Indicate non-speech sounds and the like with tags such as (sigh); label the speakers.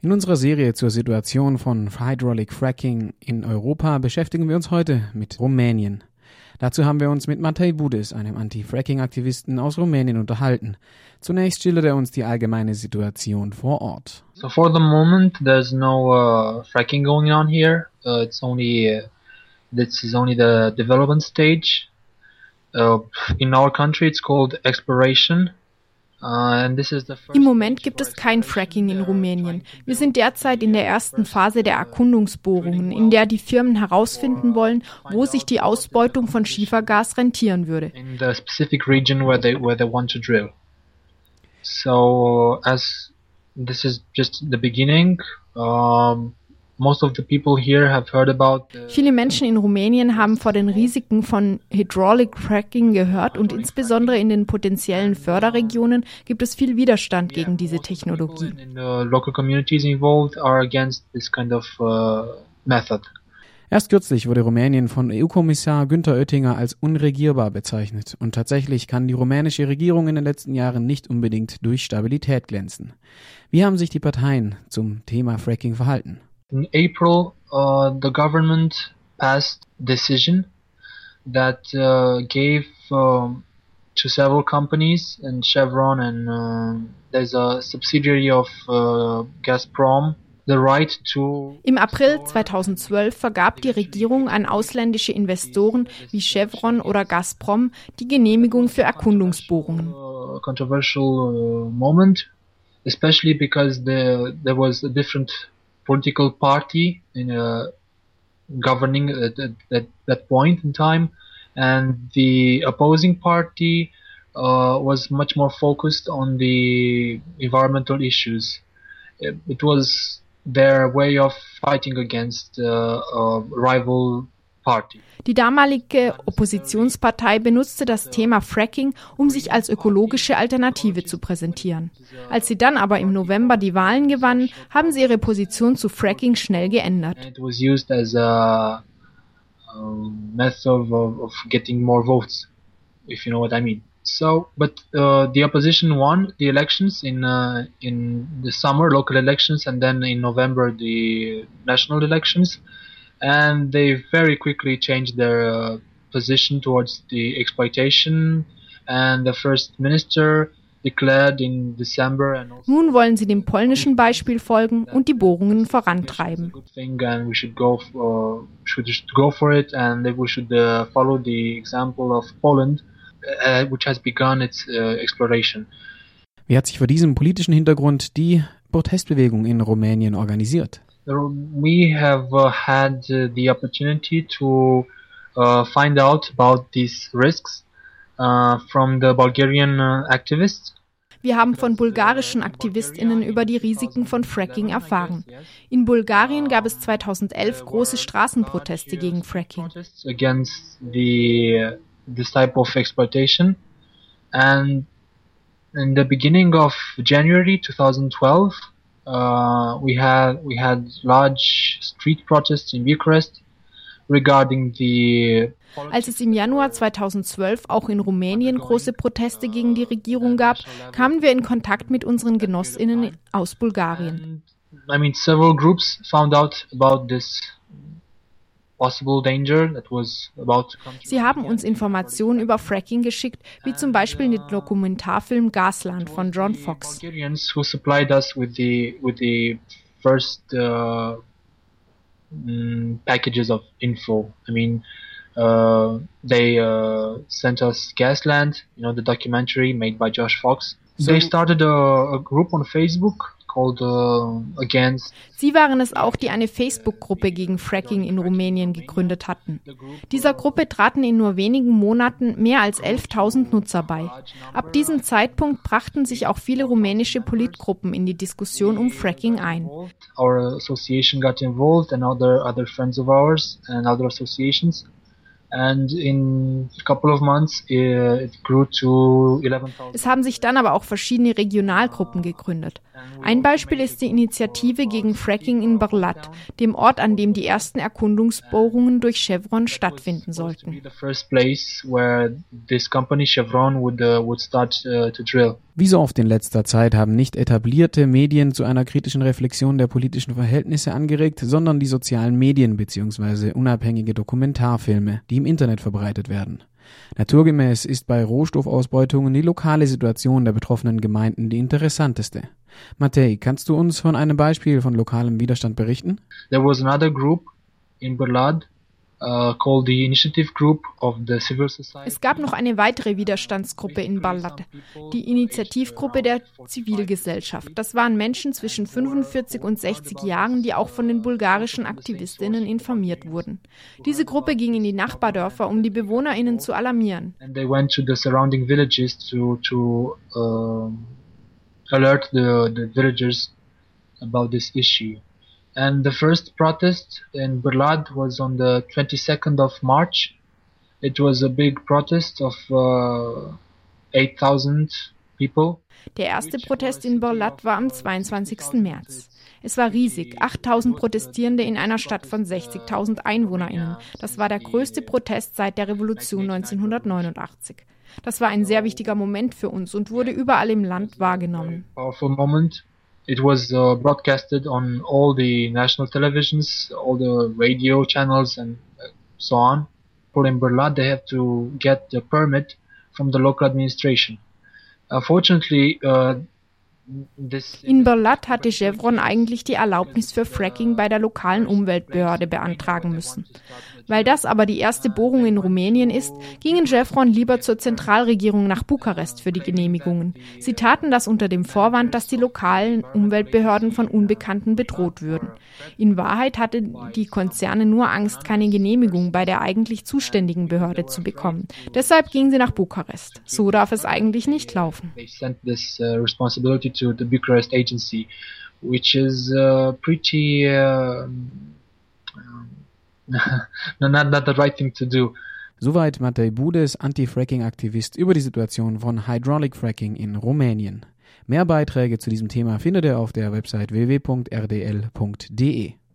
Speaker 1: In unserer Serie zur Situation von Hydraulic Fracking in Europa beschäftigen wir uns heute mit Rumänien. Dazu haben wir uns mit Matei Budis, einem Anti-Fracking-Aktivisten aus Rumänien, unterhalten. Zunächst schildert er uns die allgemeine Situation vor Ort.
Speaker 2: So for the moment, there's no uh, fracking going on here. Uh, it's only uh, this is only the development stage. Uh, in our country, it's called exploration.
Speaker 3: Uh, Im Moment gibt es kein Fracking in Rumänien. Wir sind derzeit in der ersten Phase der Erkundungsbohrungen, in der die Firmen herausfinden wollen, wo sich die Ausbeutung von Schiefergas rentieren würde.
Speaker 2: In the specific region where they where they want to drill. So as this is just the beginning, um,
Speaker 3: Viele Menschen in Rumänien haben vor den Risiken von Hydraulic Fracking gehört und insbesondere in den potenziellen Förderregionen gibt es viel Widerstand gegen diese Technologie.
Speaker 1: Uh, Erst kürzlich wurde Rumänien von EU-Kommissar Günther Oettinger als unregierbar bezeichnet und tatsächlich kann die rumänische Regierung in den letzten Jahren nicht unbedingt durch Stabilität glänzen. Wie haben sich die Parteien zum Thema Fracking verhalten?
Speaker 2: In April, uh, the government passed decision that uh, gave to several companies and Chevron and uh, there's a subsidiary of uh, Gazprom
Speaker 3: Im April 2012 vergab die Regierung an ausländische Investoren wie Chevron oder Gazprom die Genehmigung für Erkundungsbohrungen.
Speaker 2: Controversial uh, moment, especially because there, there was a different political party in a governing at, at, that point in time, and the opposing party uh, was much more focused on the environmental issues. It, it was their way of fighting against uh, a rival
Speaker 3: Die damalige Oppositionspartei benutzte das Thema Fracking, um sich als ökologische Alternative zu präsentieren. Als sie dann aber im November die Wahlen gewannen, haben sie ihre Position zu Fracking schnell geändert.
Speaker 2: So, but uh, the opposition won the elections in uh, in the summer, local elections, and then in November the national elections and they very quickly changed their uh, position towards the exploitation and the first minister declared in December and
Speaker 3: also Nun wollen sie dem polnischen Beispiel folgen und die Bohrungen vorantreiben.
Speaker 2: And we should go for, should go for it and we should uh, follow the example of Poland uh, which has begun its uh, exploration.
Speaker 1: Wie hat sich vor diesem politischen Hintergrund die Protestbewegung in Rumänien organisiert?
Speaker 2: We have uh, had the opportunity to uh, find out about these risks uh, from the Bulgarian uh, activists.
Speaker 3: Wir haben von bulgarischen Aktivistinnen über die Risiken von Fracking erfahren. In Bulgarien gab es 2011 große Straßenproteste gegen Fracking.
Speaker 2: Against the, this type of exploitation. And in the beginning of January 2012, uh, we had we had large street protests in Bucharest regarding the
Speaker 3: als es im Januar 2012 auch in Rumänien große Proteste gegen die Regierung gab, kamen wir in Kontakt mit unseren Genossinnen aus Bulgarien.
Speaker 2: I mean, several groups found out about this
Speaker 3: Sie haben uns Informationen über Fracking geschickt, wie zum Beispiel den Dokumentarfilm Gasland von John Fox.
Speaker 2: who supplied us with the first packages of info. I mean, uh, they uh, sent us Gasland, you know, the documentary made by Josh Fox. They started a, a group on Facebook
Speaker 3: Sie waren es auch, die eine Facebook-Gruppe gegen Fracking in Rumänien gegründet hatten. Dieser Gruppe traten in nur wenigen Monaten mehr als 11.000 Nutzer bei. Ab diesem Zeitpunkt brachten sich auch viele rumänische Politgruppen in die Diskussion um Fracking ein.
Speaker 2: Our association got involved and other other friends of ours and other associations. And in a couple of months it grew to 11,000.
Speaker 3: Es haben sich dann aber auch verschiedene Regionalgruppen gegründet. Ein Beispiel ist die Initiative gegen Fracking in Barlat, dem Ort, an dem die ersten Erkundungsbohrungen durch Chevron stattfinden sollten.
Speaker 1: Wie so oft in letzter Zeit haben nicht etablierte Medien zu einer kritischen Reflexion der politischen Verhältnisse angeregt, sondern die sozialen Medien bzw. unabhängige Dokumentarfilme, die im Internet verbreitet werden. Naturgemäß ist bei Rohstoffausbeutungen die lokale Situation der betroffenen Gemeinden die interessanteste. Matej, kannst du uns von einem Beispiel von lokalem Widerstand berichten?
Speaker 2: There was another group in Berlad Uh,
Speaker 3: es gab noch eine weitere Widerstandsgruppe in Ballat, die Initiativgruppe der Zivilgesellschaft. Das waren Menschen zwischen 45 und 60 Jahren, die auch von den bulgarischen Aktivistinnen informiert wurden. Diese Gruppe ging in die Nachbardörfer, um die BewohnerInnen zu alarmieren. And they went to the surrounding villages to, to uh, alert the, the villagers about this issue. And the first protest in Berlad was on the 22nd of March. It was a big protest of uh, 8000 people. Der erste Protest in Berlad war am 22. März. Es war riesig, 8000 Protestierende in einer Stadt von 60.000 EinwohnerInnen. Das war der größte Protest seit der Revolution 1989. Das war ein sehr wichtiger Moment für uns und wurde überall im Land wahrgenommen.
Speaker 2: Powerful moment it was uh, broadcasted on all the national televisions, all the radio channels, and uh, so on. For in Berlin, they have to get the permit from the local administration. Unfortunately, uh,
Speaker 3: in Berlat hatte Chevron eigentlich die Erlaubnis für Fracking bei der lokalen Umweltbehörde beantragen müssen. Weil das aber die erste Bohrung in Rumänien ist, gingen Chevron lieber zur Zentralregierung nach Bukarest für die Genehmigungen. Sie taten das unter dem Vorwand, dass die lokalen Umweltbehörden von Unbekannten bedroht würden. In Wahrheit hatten die Konzerne nur Angst, keine Genehmigung bei der eigentlich zuständigen Behörde zu bekommen. Deshalb gingen sie nach Bukarest. So darf es eigentlich nicht laufen
Speaker 2: agency, which is uh, pretty uh, (laughs) not, not the right thing to do.
Speaker 1: Soweit Matej Budes, Anti-Fracking-Aktivist, über die Situation von Hydraulic Fracking in Rumänien. Mehr Beiträge zu diesem Thema findet ihr auf der Website www.rdl.de.